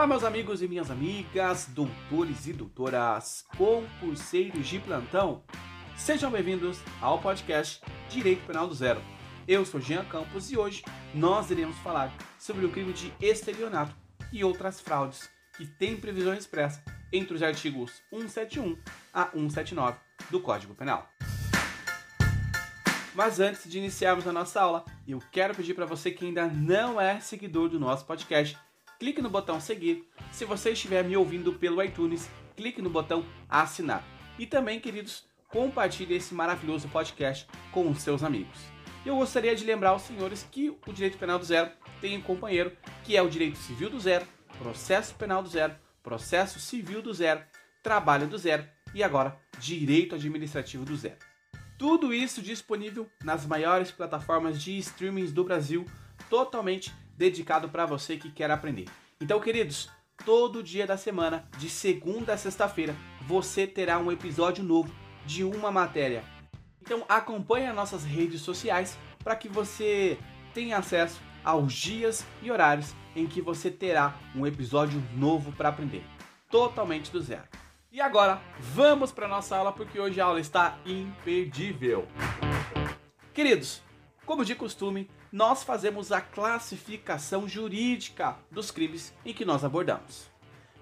Olá, meus amigos e minhas amigas, doutores e doutoras, concurseiros de plantão. Sejam bem-vindos ao podcast Direito Penal do Zero. Eu sou Jean Campos e hoje nós iremos falar sobre o crime de estelionato e outras fraudes que têm previsão expressa entre os artigos 171 a 179 do Código Penal. Mas antes de iniciarmos a nossa aula, eu quero pedir para você que ainda não é seguidor do nosso podcast, clique no botão seguir. Se você estiver me ouvindo pelo iTunes, clique no botão assinar. E também, queridos, compartilhe esse maravilhoso podcast com os seus amigos. Eu gostaria de lembrar aos senhores que o Direito Penal do Zero tem um companheiro, que é o Direito Civil do Zero, Processo Penal do Zero, Processo Civil do Zero, Trabalho do Zero e agora Direito Administrativo do Zero. Tudo isso disponível nas maiores plataformas de streamings do Brasil, totalmente dedicado para você que quer aprender. Então, queridos, todo dia da semana, de segunda a sexta-feira, você terá um episódio novo de uma matéria. Então, acompanhe as nossas redes sociais para que você tenha acesso aos dias e horários em que você terá um episódio novo para aprender, totalmente do zero. E agora, vamos para nossa aula porque hoje a aula está imperdível. Queridos, como de costume, nós fazemos a classificação jurídica dos crimes em que nós abordamos.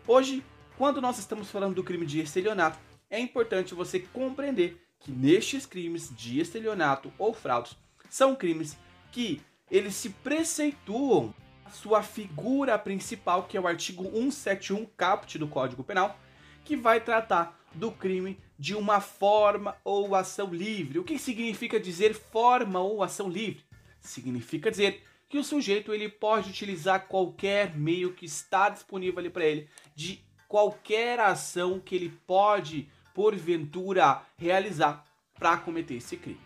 Hoje, quando nós estamos falando do crime de estelionato, é importante você compreender que nestes crimes de estelionato ou fraudes são crimes que eles se preceituam a sua figura principal, que é o artigo 171 caput do Código Penal, que vai tratar do crime de uma forma ou ação livre. O que significa dizer forma ou ação livre? Significa dizer que o sujeito ele pode utilizar qualquer meio que está disponível ali para ele, de qualquer ação que ele pode, porventura, realizar para cometer esse crime.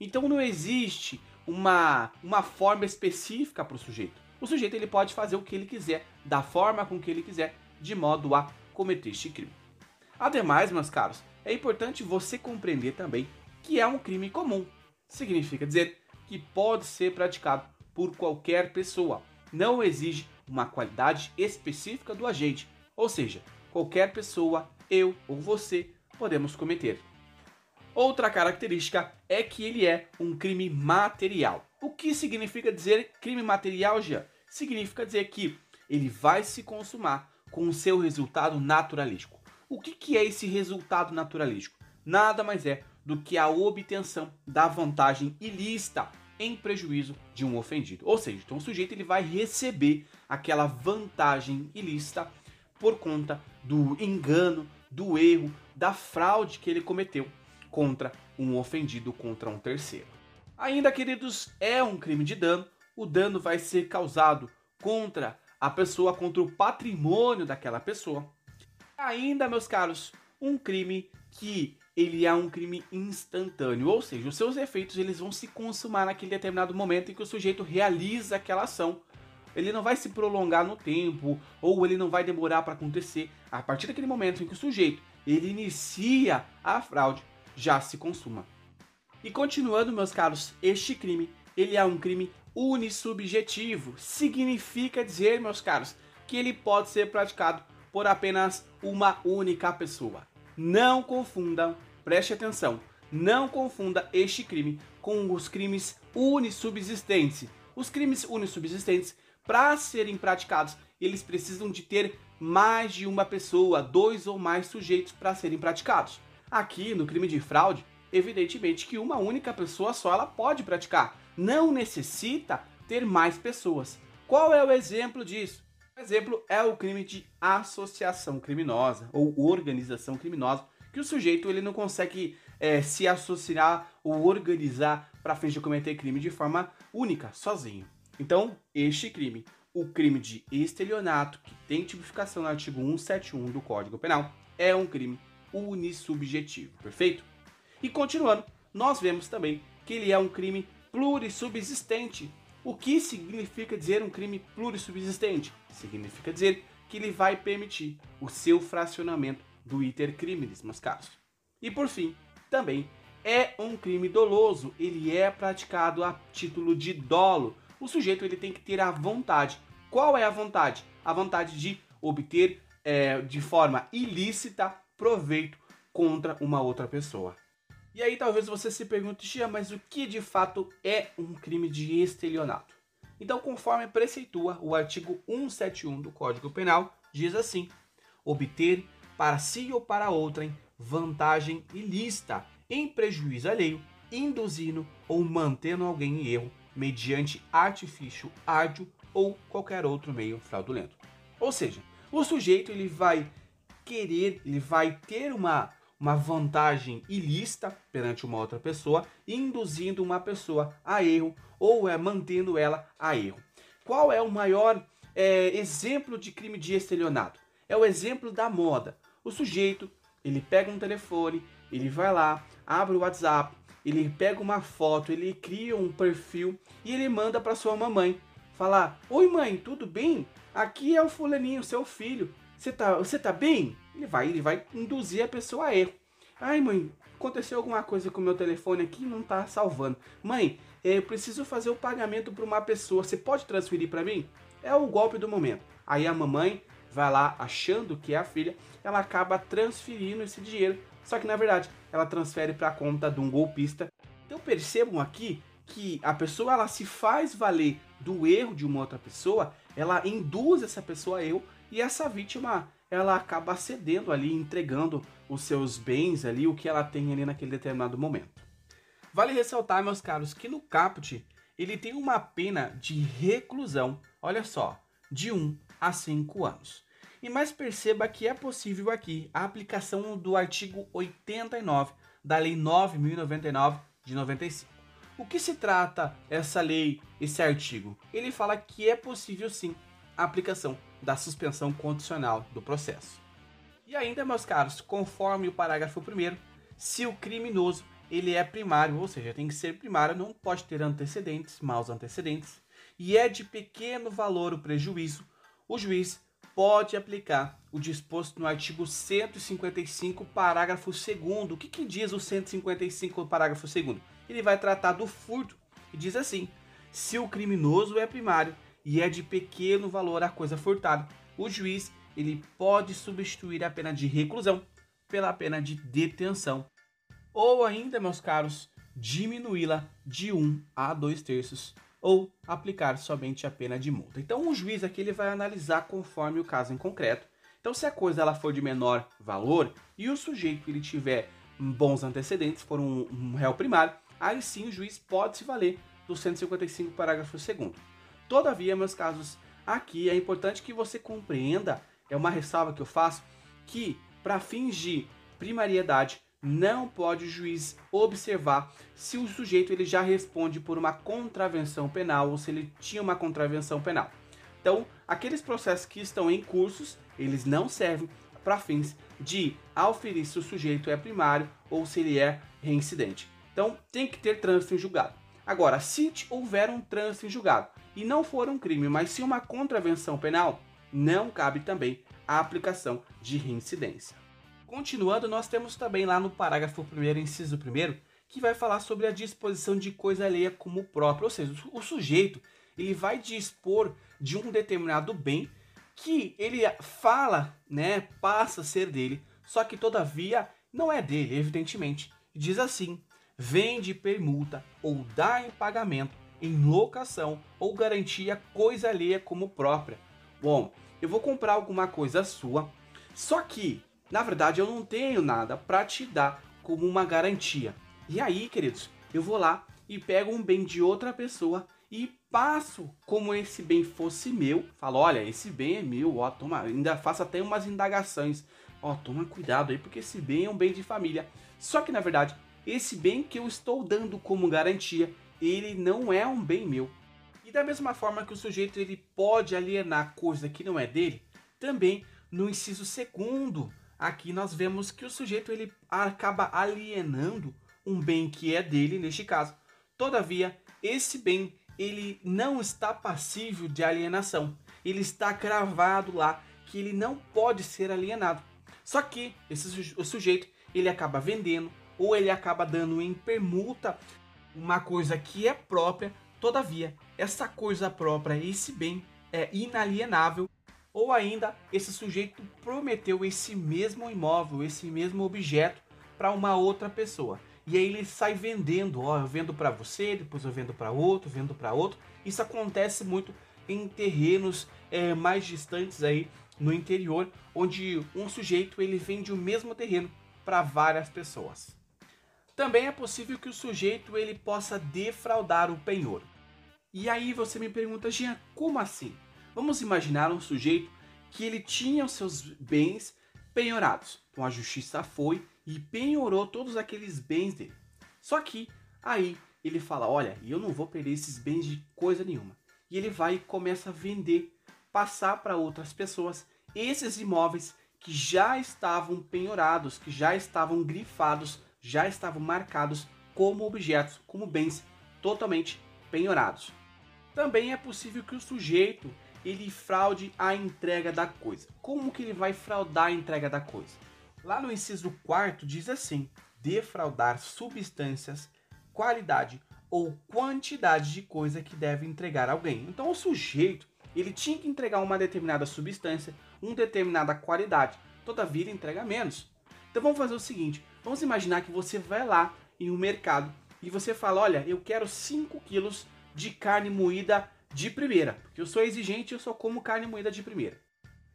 Então não existe uma, uma forma específica para o sujeito. O sujeito ele pode fazer o que ele quiser, da forma com que ele quiser, de modo a cometer este crime. Ademais, meus caros, é importante você compreender também que é um crime comum. Significa dizer que pode ser praticado por qualquer pessoa. Não exige uma qualidade específica do agente, ou seja, qualquer pessoa, eu ou você, podemos cometer. Outra característica é que ele é um crime material. O que significa dizer crime material, já? Significa dizer que ele vai se consumar com o seu resultado naturalístico. O que, que é esse resultado naturalístico? Nada mais é do que a obtenção da vantagem ilícita em prejuízo de um ofendido. Ou seja, então o sujeito ele vai receber aquela vantagem ilícita por conta do engano, do erro, da fraude que ele cometeu contra um ofendido, contra um terceiro. Ainda, queridos, é um crime de dano. O dano vai ser causado contra a pessoa, contra o patrimônio daquela pessoa ainda, meus caros, um crime que ele é um crime instantâneo, ou seja, os seus efeitos eles vão se consumar naquele determinado momento em que o sujeito realiza aquela ação. Ele não vai se prolongar no tempo ou ele não vai demorar para acontecer. A partir daquele momento em que o sujeito ele inicia a fraude, já se consuma. E continuando, meus caros, este crime ele é um crime unissubjetivo. Significa dizer, meus caros, que ele pode ser praticado por apenas uma única pessoa. Não confundam, preste atenção, não confunda este crime com os crimes unissubsistentes. Os crimes unissubsistentes, para serem praticados, eles precisam de ter mais de uma pessoa, dois ou mais sujeitos para serem praticados. Aqui no crime de fraude, evidentemente que uma única pessoa só ela pode praticar, não necessita ter mais pessoas. Qual é o exemplo disso? Exemplo é o crime de associação criminosa ou organização criminosa, que o sujeito ele não consegue é, se associar ou organizar para fim de cometer crime de forma única, sozinho. Então, este crime, o crime de estelionato, que tem tipificação no artigo 171 do Código Penal, é um crime unissubjetivo, perfeito? E continuando, nós vemos também que ele é um crime plurissubsistente, o que significa dizer um crime plurissubsistente? Significa dizer que ele vai permitir o seu fracionamento do iter criminis, meus caros. E por fim, também é um crime doloso, ele é praticado a título de dolo. O sujeito ele tem que ter a vontade. Qual é a vontade? A vontade de obter é, de forma ilícita proveito contra uma outra pessoa. E aí talvez você se pergunte, Tia, mas o que de fato é um crime de estelionato? Então, conforme preceitua o artigo 171 do Código Penal, diz assim: obter para si ou para outrem vantagem ilícita, em prejuízo alheio, induzindo ou mantendo alguém em erro mediante artifício árduo ou qualquer outro meio fraudulento. Ou seja, o sujeito ele vai querer, ele vai ter uma, uma vantagem ilícita perante uma outra pessoa, induzindo uma pessoa a erro ou é mantendo ela a erro. Qual é o maior é, exemplo de crime de estelionato? É o exemplo da moda. O sujeito ele pega um telefone, ele vai lá, abre o WhatsApp, ele pega uma foto, ele cria um perfil e ele manda para sua mamãe falar: "Oi mãe, tudo bem? Aqui é o fulaninho, seu filho. Você tá, você tá bem?" Ele vai, ele vai induzir a pessoa a erro. Ai, mãe, aconteceu alguma coisa com o meu telefone aqui, não tá salvando. Mãe, eu preciso fazer o pagamento para uma pessoa. Você pode transferir para mim? É o golpe do momento. Aí a mamãe vai lá achando que é a filha, ela acaba transferindo esse dinheiro. Só que na verdade ela transfere para a conta de um golpista. Então percebam aqui que a pessoa ela se faz valer do erro de uma outra pessoa, ela induz essa pessoa a erro e essa vítima ela acaba cedendo ali, entregando os seus bens ali, o que ela tem ali naquele determinado momento. Vale ressaltar, meus caros, que no caput ele tem uma pena de reclusão, olha só, de 1 a 5 anos. E mais perceba que é possível aqui a aplicação do artigo 89 da Lei 9099 de 95. O que se trata essa lei, esse artigo? Ele fala que é possível sim a aplicação da suspensão condicional do processo. E ainda, meus caros, conforme o parágrafo 1 se o criminoso ele é primário, ou seja, tem que ser primário, não pode ter antecedentes, maus antecedentes, e é de pequeno valor o prejuízo, o juiz pode aplicar o disposto no artigo 155, parágrafo 2 O que, que diz o 155, parágrafo 2 Ele vai tratar do furto e diz assim: se o criminoso é primário e é de pequeno valor a coisa furtada, o juiz ele pode substituir a pena de reclusão pela pena de detenção. Ou ainda, meus caros, diminuí-la de 1 a 2 terços ou aplicar somente a pena de multa. Então o juiz aqui ele vai analisar conforme o caso em concreto. Então se a coisa ela for de menor valor e o sujeito ele tiver bons antecedentes, for um, um réu primário, aí sim o juiz pode se valer do 155 parágrafo 2 Todavia, meus casos, aqui é importante que você compreenda, é uma ressalva que eu faço, que para fins de primariedade não pode o juiz observar se o sujeito ele já responde por uma contravenção penal ou se ele tinha uma contravenção penal. Então, aqueles processos que estão em cursos, eles não servem para fins de auferir se o sujeito é primário ou se ele é reincidente. Então, tem que ter trânsito em julgado. Agora, se houver um trânsito em julgado e não for um crime, mas sim uma contravenção penal, não cabe também a aplicação de reincidência. Continuando, nós temos também lá no parágrafo 1, inciso 1, que vai falar sobre a disposição de coisa alheia como própria, ou seja, o sujeito ele vai dispor de um determinado bem que ele fala, né, passa a ser dele, só que todavia não é dele, evidentemente. Diz assim: vende, permuta ou dá em pagamento, em locação ou garantia coisa alheia como própria. Bom, eu vou comprar alguma coisa sua, só que na verdade, eu não tenho nada para te dar como uma garantia. E aí, queridos, eu vou lá e pego um bem de outra pessoa e passo como esse bem fosse meu. Falo, olha, esse bem é meu, ó, toma, ainda faço até umas indagações. Ó, toma cuidado aí, porque esse bem é um bem de família. Só que na verdade, esse bem que eu estou dando como garantia, ele não é um bem meu. E da mesma forma que o sujeito ele pode alienar coisa que não é dele, também no inciso segundo aqui nós vemos que o sujeito ele acaba alienando um bem que é dele neste caso. Todavia, esse bem ele não está passível de alienação. Ele está cravado lá que ele não pode ser alienado. Só que esse o sujeito ele acaba vendendo ou ele acaba dando em permuta uma coisa que é própria. Todavia, essa coisa própria, esse bem é inalienável Ou ainda, esse sujeito prometeu esse mesmo imóvel, esse mesmo objeto para uma outra pessoa. E aí ele sai vendendo, ó, eu vendo para você, depois eu vendo para outro, vendo para outro. Isso acontece muito em terrenos é, mais distantes aí no interior, onde um sujeito ele vende o mesmo terreno para várias pessoas. Também é possível que o sujeito ele possa defraudar o penhor. E aí você me pergunta, Jean, como assim? Vamos imaginar um sujeito que ele tinha os seus bens penhorados. Então a justiça foi e penhorou todos aqueles bens dele. Só que aí ele fala: Olha, eu não vou perder esses bens de coisa nenhuma. E ele vai e começa a vender, passar para outras pessoas esses imóveis que já estavam penhorados, que já estavam grifados, já estavam marcados como objetos, como bens totalmente penhorados. Também é possível que o sujeito ele fraude a entrega da coisa. Como que ele vai fraudar a entrega da coisa? Lá no inciso 4 diz assim: defraudar substâncias, qualidade ou quantidade de coisa que deve entregar alguém. Então o sujeito ele tinha que entregar uma determinada substância, uma determinada qualidade. Todavia ele entrega menos. Então vamos fazer o seguinte: vamos imaginar que você vai lá em um mercado e você fala: olha, eu quero 5 quilos de carne moída de primeira, porque eu sou exigente eu só como carne moída de primeira.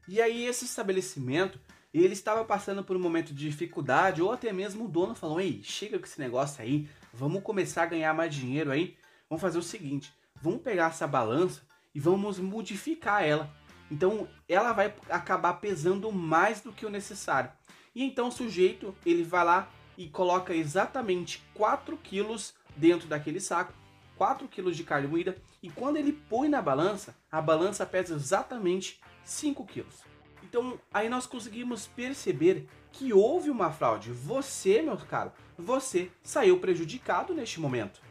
E aí esse estabelecimento ele estava passando por um momento de dificuldade, ou até mesmo o dono falou: Ei, chega com esse negócio aí, vamos começar a ganhar mais dinheiro aí. Vamos fazer o seguinte: vamos pegar essa balança e vamos modificar ela. Então ela vai acabar pesando mais do que o necessário. E então o sujeito ele vai lá e coloca exatamente 4 quilos dentro daquele saco, 4 quilos de carne moída, e quando ele põe na balança, a balança pesa exatamente 5 quilos. Então aí nós conseguimos perceber que houve uma fraude. Você, meu caro, você saiu prejudicado neste momento.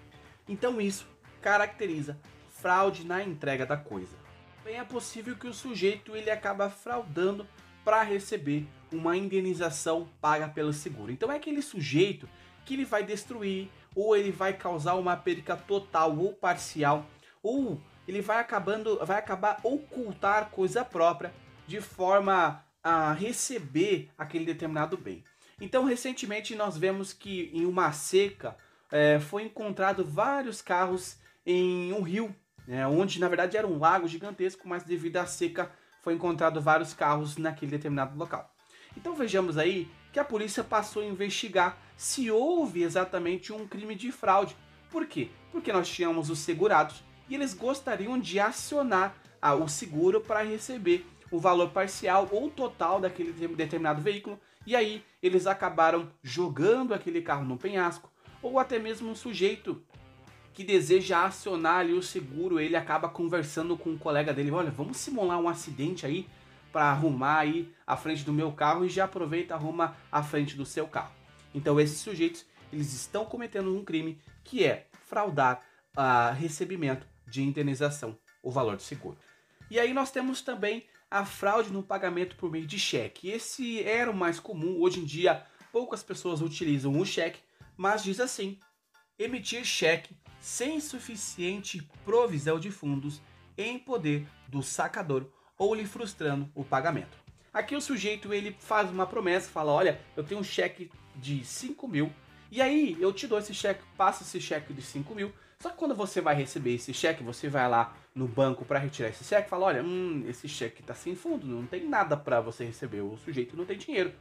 Então isso caracteriza fraude na entrega da coisa. Bem é possível que o sujeito ele acaba fraudando para receber uma indenização paga pelo seguro. Então é aquele sujeito que ele vai destruir ou ele vai causar uma perca total ou parcial ou ele vai acabando vai acabar ocultar coisa própria de forma a receber aquele determinado bem. Então recentemente nós vemos que em uma seca é, foi encontrado vários carros em um rio é, onde na verdade era um lago gigantesco, mas devido à seca foi encontrado vários carros naquele determinado local. Então vejamos aí que a polícia passou a investigar se houve exatamente um crime de fraude. Por quê? Porque nós tínhamos os segurados e eles gostariam de acionar ah, o seguro para receber o valor parcial ou total daquele determinado veículo e aí eles acabaram jogando aquele carro no penhasco ou até mesmo um sujeito que deseja acionar ali o seguro, ele acaba conversando com um colega dele, olha, vamos simular um acidente aí para arrumar aí a frente do meu carro e já aproveita arruma a frente do seu carro. Então esses sujeitos, eles estão cometendo um crime que é fraudar a uh, recebimento de indenização, o valor do seguro. E aí nós temos também a fraude no pagamento por meio de cheque. Esse era o mais comum, hoje em dia poucas pessoas utilizam o cheque, mas diz assim: emitir cheque sem suficiente provisão de fundos em poder do sacador ou lhe frustrando o pagamento. Aqui o sujeito ele faz uma promessa, fala: Olha, eu tenho um cheque de 5 mil e aí eu te dou esse cheque, passo esse cheque de 5 mil. Só que quando você vai receber esse cheque, você vai lá no banco para retirar esse cheque, fala: Olha, hum, esse cheque está sem fundo, não tem nada para você receber, o sujeito não tem dinheiro.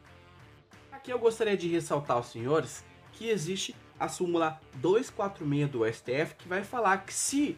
Aqui eu gostaria de ressaltar aos senhores que existe a súmula 246 do STF, que vai falar que se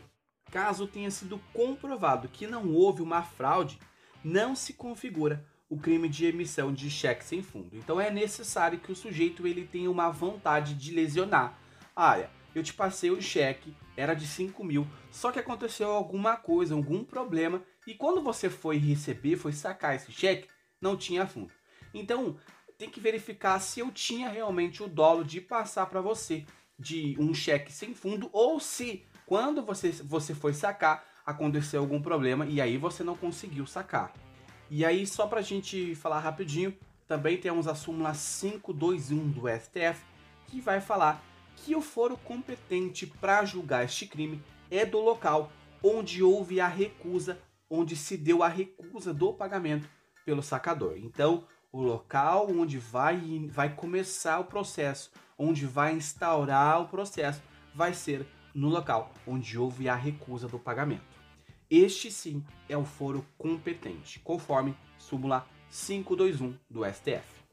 caso tenha sido comprovado que não houve uma fraude, não se configura o crime de emissão de cheque sem fundo. Então é necessário que o sujeito ele tenha uma vontade de lesionar. Olha, eu te passei o cheque, era de 5 mil, só que aconteceu alguma coisa, algum problema, e quando você foi receber, foi sacar esse cheque, não tinha fundo. Então, tem que verificar se eu tinha realmente o dolo de passar para você de um cheque sem fundo ou se quando você, você foi sacar aconteceu algum problema e aí você não conseguiu sacar. E aí, só para a gente falar rapidinho, também temos a súmula 521 do STF que vai falar que o foro competente para julgar este crime é do local onde houve a recusa onde se deu a recusa do pagamento pelo sacador. Então, o local onde vai, vai começar o processo, onde vai instaurar o processo, vai ser no local onde houve a recusa do pagamento. Este sim é o foro competente, conforme súmula 521 do STF.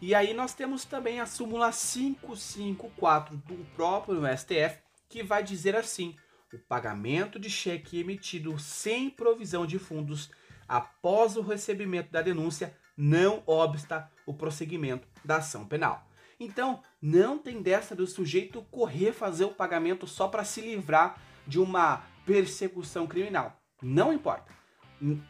E aí nós temos também a súmula 554 do próprio STF, que vai dizer assim: o pagamento de cheque emitido sem provisão de fundos após o recebimento da denúncia não obsta o prosseguimento da ação penal. Então, não tem dessa do sujeito correr fazer o pagamento só para se livrar de uma persecução criminal. Não importa.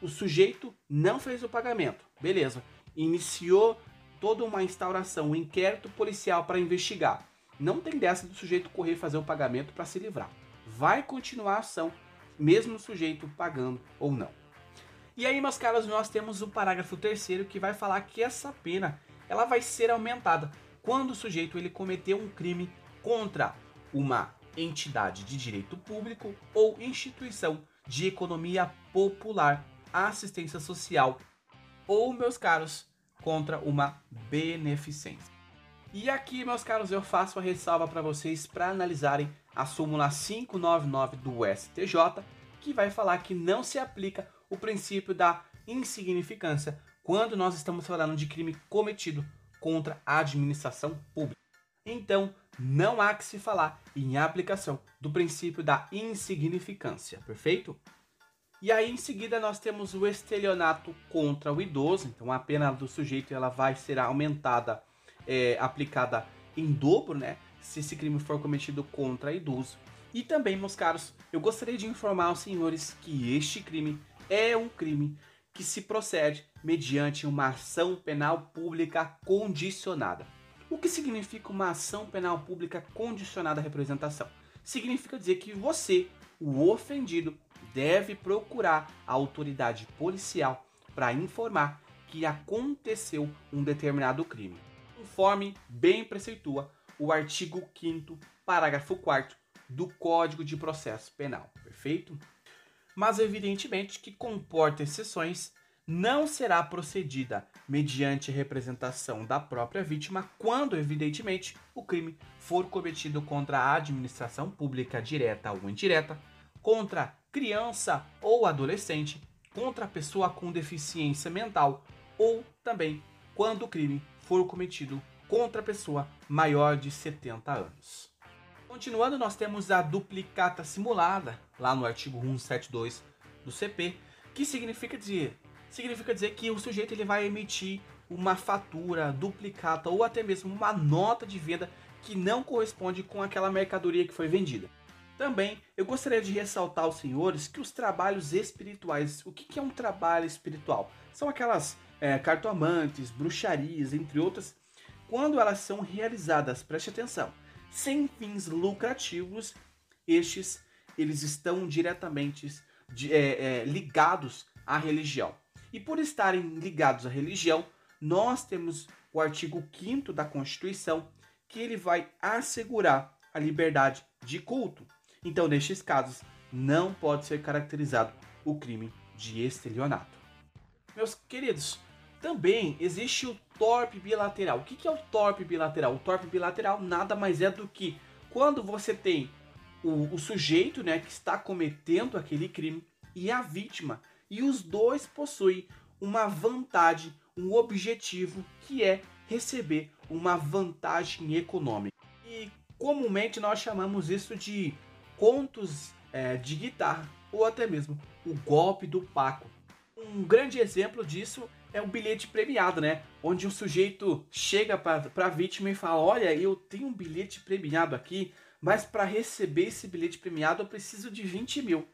O sujeito não fez o pagamento, beleza. Iniciou toda uma instauração, um inquérito policial para investigar. Não tem dessa do sujeito correr fazer o pagamento para se livrar. Vai continuar a ação, mesmo o sujeito pagando ou não. E aí, meus caros, nós temos o parágrafo terceiro que vai falar que essa pena ela vai ser aumentada quando o sujeito ele cometeu um crime contra uma entidade de direito público ou instituição de economia popular, assistência social ou, meus caros, contra uma beneficência. E aqui, meus caros, eu faço a ressalva para vocês para analisarem a súmula 599 do STJ, que vai falar que não se aplica o princípio da insignificância quando nós estamos falando de crime cometido contra a administração pública. Então, não há que se falar em aplicação do princípio da insignificância, perfeito? E aí em seguida nós temos o estelionato contra o idoso, então a pena do sujeito ela vai ser aumentada, é, aplicada em dobro, né? Se esse crime for cometido contra idoso. E também, meus caros, eu gostaria de informar aos senhores que este crime é um crime que se procede mediante uma ação penal pública condicionada. O que significa uma ação penal pública condicionada à representação? Significa dizer que você, o ofendido, deve procurar a autoridade policial para informar que aconteceu um determinado crime, conforme bem preceitua o artigo 5 parágrafo 4 do Código de Processo Penal, perfeito? Mas evidentemente que comporta exceções, não será procedida mediante representação da própria vítima quando, evidentemente, o crime for cometido contra a administração pública direta ou indireta, contra criança ou adolescente, contra pessoa com deficiência mental ou também quando o crime for cometido contra pessoa maior de 70 anos. Continuando, nós temos a duplicata simulada, lá no artigo 172 do CP, que significa dizer, significa dizer que o sujeito ele vai emitir uma fatura duplicata ou até mesmo uma nota de venda que não corresponde com aquela mercadoria que foi vendida. Também eu gostaria de ressaltar aos senhores que os trabalhos espirituais, o que, é um trabalho espiritual? São aquelas é, cartomantes, bruxarias, entre outras, quando elas são realizadas, preste atenção, sem fins lucrativos, estes eles estão diretamente de, é, é, ligados à religião. E por estarem ligados à religião, nós temos o artigo 5 da Constituição, que ele vai assegurar a liberdade de culto. Então, nestes casos, não pode ser caracterizado o crime de estelionato. Meus queridos, também existe o torpe bilateral. O que é o torpe bilateral? O torpe bilateral nada mais é do que quando você tem o, o sujeito né, que está cometendo aquele crime e a vítima, e os dois possuem uma vantagem, um objetivo que é receber uma vantagem econômica. E comumente nós chamamos isso de contos é, de guitarra ou até mesmo o golpe do Paco. Um grande exemplo disso é o bilhete premiado, né? Onde o sujeito chega para a vítima e fala: Olha, eu tenho um bilhete premiado aqui, mas para receber esse bilhete premiado eu preciso de 20 mil.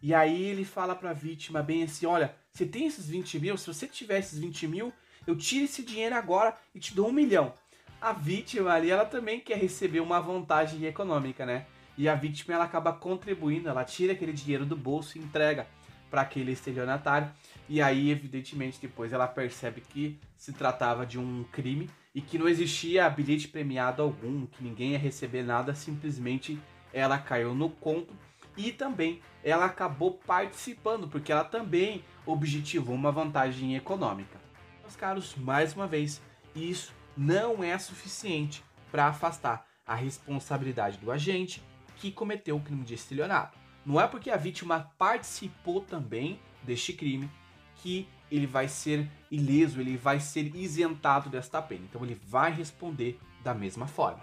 E aí ele fala para a vítima bem assim: Olha, você tem esses 20 mil? Se você tiver esses 20 mil, eu tiro esse dinheiro agora e te dou um milhão. A vítima ali, ela também quer receber uma vantagem econômica, né? E a vítima ela acaba contribuindo, ela tira aquele dinheiro do bolso e entrega para aquele estelionatário. E aí, evidentemente, depois ela percebe que se tratava de um crime e que não existia bilhete premiado algum, que ninguém ia receber nada, simplesmente ela caiu no conto e também ela acabou participando, porque ela também objetivou uma vantagem econômica. Meus caros, mais uma vez, isso não é suficiente para afastar a responsabilidade do agente que cometeu o crime de estelionato. Não é porque a vítima participou também deste crime que ele vai ser ileso, ele vai ser isentado desta pena. Então ele vai responder da mesma forma.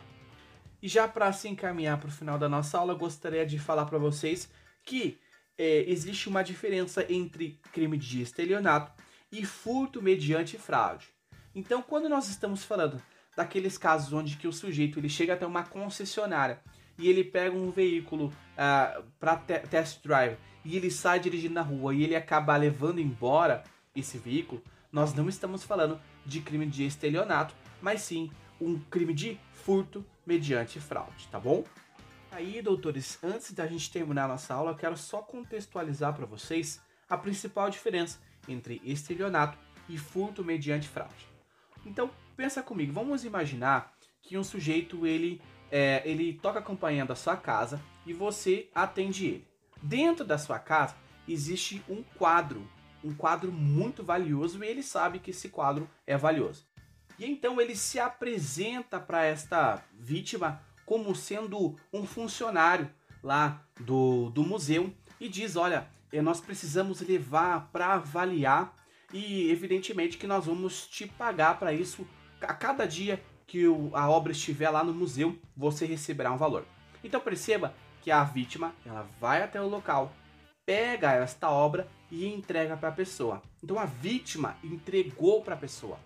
E já para se encaminhar para o final da nossa aula, gostaria de falar para vocês que é, existe uma diferença entre crime de estelionato e furto mediante fraude. Então, quando nós estamos falando daqueles casos onde que o sujeito ele chega até uma concessionária e ele pega um veículo uh, ah, para te test drive e ele sai dirigindo na rua e ele acaba levando embora esse veículo, nós não estamos falando de crime de estelionato, mas sim um crime de furto mediante fraude, tá bom? Aí, doutores, antes da gente terminar nossa aula, eu quero só contextualizar para vocês a principal diferença entre estelionato e furto mediante fraude. Então, pensa comigo, vamos imaginar que um sujeito ele é, ele toca a campainha da sua casa e você atende ele. Dentro da sua casa existe um quadro, um quadro muito valioso e ele sabe que esse quadro é valioso. E então ele se apresenta para esta vítima como sendo um funcionário lá do, do museu e diz: Olha, eh, nós precisamos levar para avaliar e, evidentemente, que nós vamos te pagar para isso. A cada dia que a obra estiver lá no museu, você receberá um valor. Então perceba que a vítima ela vai até o local, pega esta obra e entrega para a pessoa. Então a vítima entregou para a pessoa.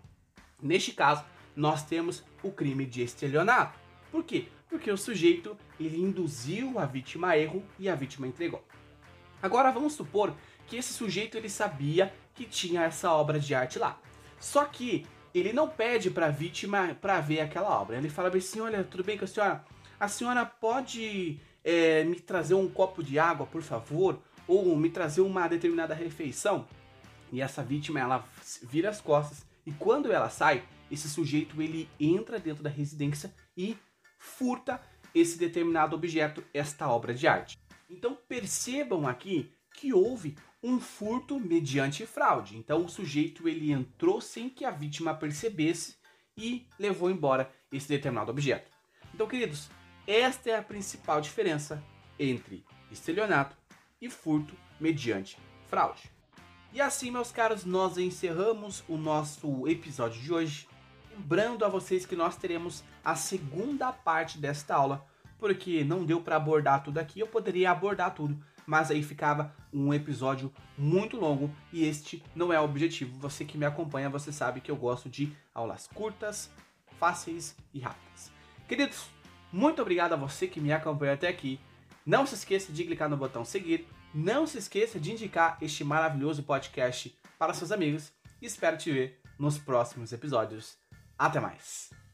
Neste caso, nós temos o crime de estelionato. Por quê? Porque o sujeito ele induziu a vítima a erro e a vítima entregou. Agora vamos supor que esse sujeito ele sabia que tinha essa obra de arte lá. Só que ele não pede para a vítima para ver aquela obra. Ele fala assim: olha, tudo bem com a senhora? A senhora pode é, me trazer um copo de água, por favor? Ou me trazer uma determinada refeição? E essa vítima ela vira as costas e quando ela sai, esse sujeito ele entra dentro da residência e furta esse determinado objeto, esta obra de arte. Então percebam aqui que houve um furto mediante fraude. Então o sujeito ele entrou sem que a vítima percebesse e levou embora esse determinado objeto. Então, queridos, esta é a principal diferença entre estelionato e furto mediante fraude. E assim, meus caros, nós encerramos o nosso episódio de hoje. Lembrando a vocês que nós teremos a segunda parte desta aula, porque não deu para abordar tudo aqui, eu poderia abordar tudo, mas aí ficava um episódio muito longo e este não é o objetivo. Você que me acompanha, você sabe que eu gosto de aulas curtas, fáceis e rápidas. Queridos, muito obrigado a você que me acompanha até aqui. Não se esqueça de clicar no botão seguir. Não se esqueça de indicar este maravilhoso podcast para seus amigos. Espero te ver nos próximos episódios. Até mais!